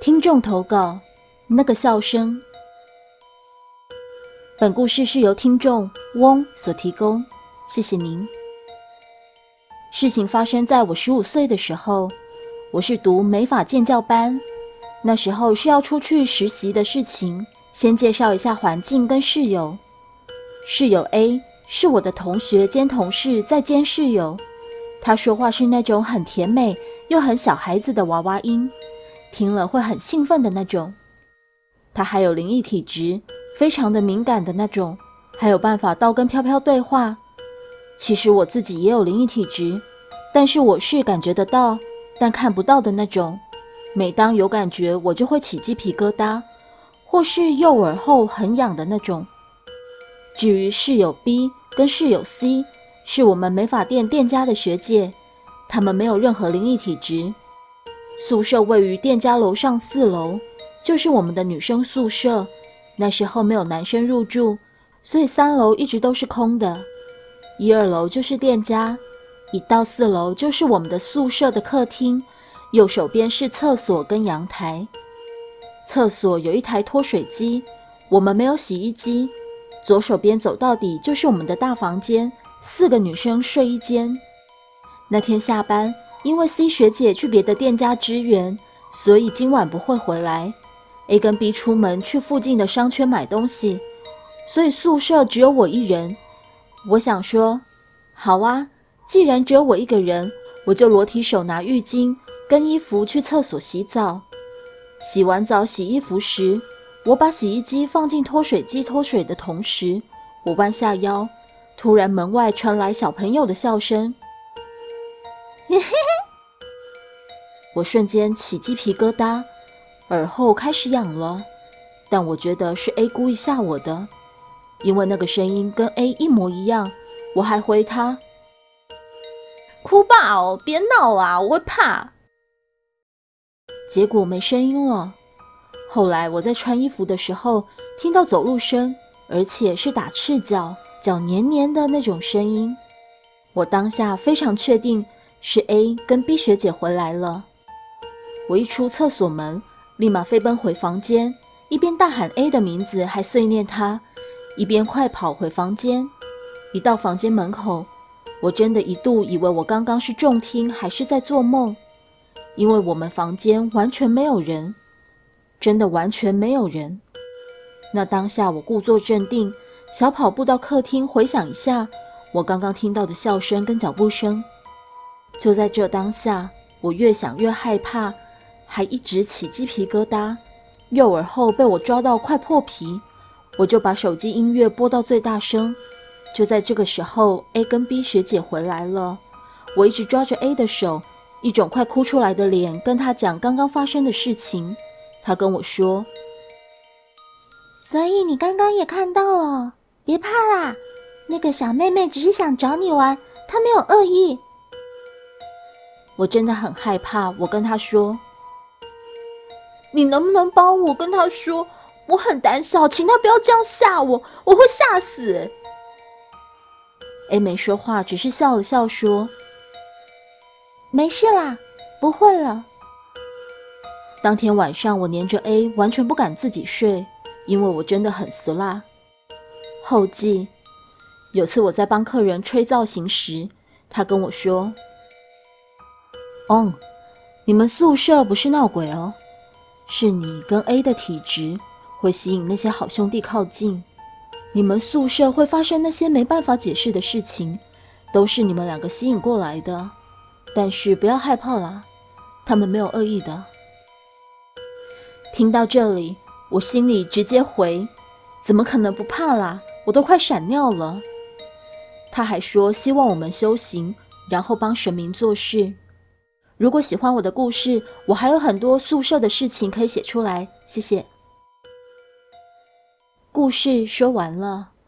听众投稿：那个笑声。本故事是由听众翁所提供，谢谢您。事情发生在我十五岁的时候，我是读美法建教班，那时候是要出去实习的事情。先介绍一下环境跟室友。室友 A 是我的同学兼同事，再兼室友。他说话是那种很甜美又很小孩子的娃娃音，听了会很兴奋的那种。他还有灵异体质，非常的敏感的那种，还有办法刀跟飘飘对话。其实我自己也有灵异体质，但是我是感觉得到，但看不到的那种。每当有感觉，我就会起鸡皮疙瘩，或是右耳后很痒的那种。至于室友 B 跟室友 C。是我们美发店店家的学姐，她们没有任何灵异体质。宿舍位于店家楼上四楼，就是我们的女生宿舍。那时候没有男生入住，所以三楼一直都是空的。一二楼就是店家，一到四楼就是我们的宿舍的客厅。右手边是厕所跟阳台，厕所有一台脱水机，我们没有洗衣机。左手边走到底就是我们的大房间。四个女生睡一间。那天下班，因为 C 学姐去别的店家支援，所以今晚不会回来。A 跟 B 出门去附近的商圈买东西，所以宿舍只有我一人。我想说，好啊，既然只有我一个人，我就裸体手拿浴巾跟衣服去厕所洗澡。洗完澡洗衣服时，我把洗衣机放进脱水机脱水的同时，我弯下腰。突然，门外传来小朋友的笑声，我瞬间起鸡皮疙瘩，耳后开始痒了。但我觉得是 A 故意吓我的，因为那个声音跟 A 一模一样。我还回他：“哭吧哦，别闹啊，我会怕。”结果没声音了。后来我在穿衣服的时候听到走路声，而且是打赤脚。脚黏黏的那种声音，我当下非常确定是 A 跟 B 学姐回来了。我一出厕所门，立马飞奔回房间，一边大喊 A 的名字，还碎念他，一边快跑回房间。一到房间门口，我真的一度以为我刚刚是重听还是在做梦，因为我们房间完全没有人，真的完全没有人。那当下我故作镇定。小跑步到客厅，回想一下我刚刚听到的笑声跟脚步声。就在这当下，我越想越害怕，还一直起鸡皮疙瘩，右耳后被我抓到快破皮。我就把手机音乐播到最大声。就在这个时候，A 跟 B 学姐回来了。我一直抓着 A 的手，一种快哭出来的脸，跟他讲刚刚发生的事情。他跟我说：“所以你刚刚也看到了。”别怕啦，那个小妹妹只是想找你玩，她没有恶意。我真的很害怕，我跟她说：“你能不能帮我跟她说，我很胆小，请她不要这样吓我，我会吓死。”A 没说话，只是笑了笑说：“没事啦，不会了。”当天晚上，我黏着 A，完全不敢自己睡，因为我真的很死辣。后记，有次我在帮客人吹造型时，他跟我说：“哦，你们宿舍不是闹鬼哦，是你跟 A 的体质会吸引那些好兄弟靠近。你们宿舍会发生那些没办法解释的事情，都是你们两个吸引过来的。但是不要害怕啦，他们没有恶意的。”听到这里，我心里直接回：“怎么可能不怕啦？”我都快闪尿了。他还说希望我们修行，然后帮神明做事。如果喜欢我的故事，我还有很多宿舍的事情可以写出来。谢谢。故事说完了。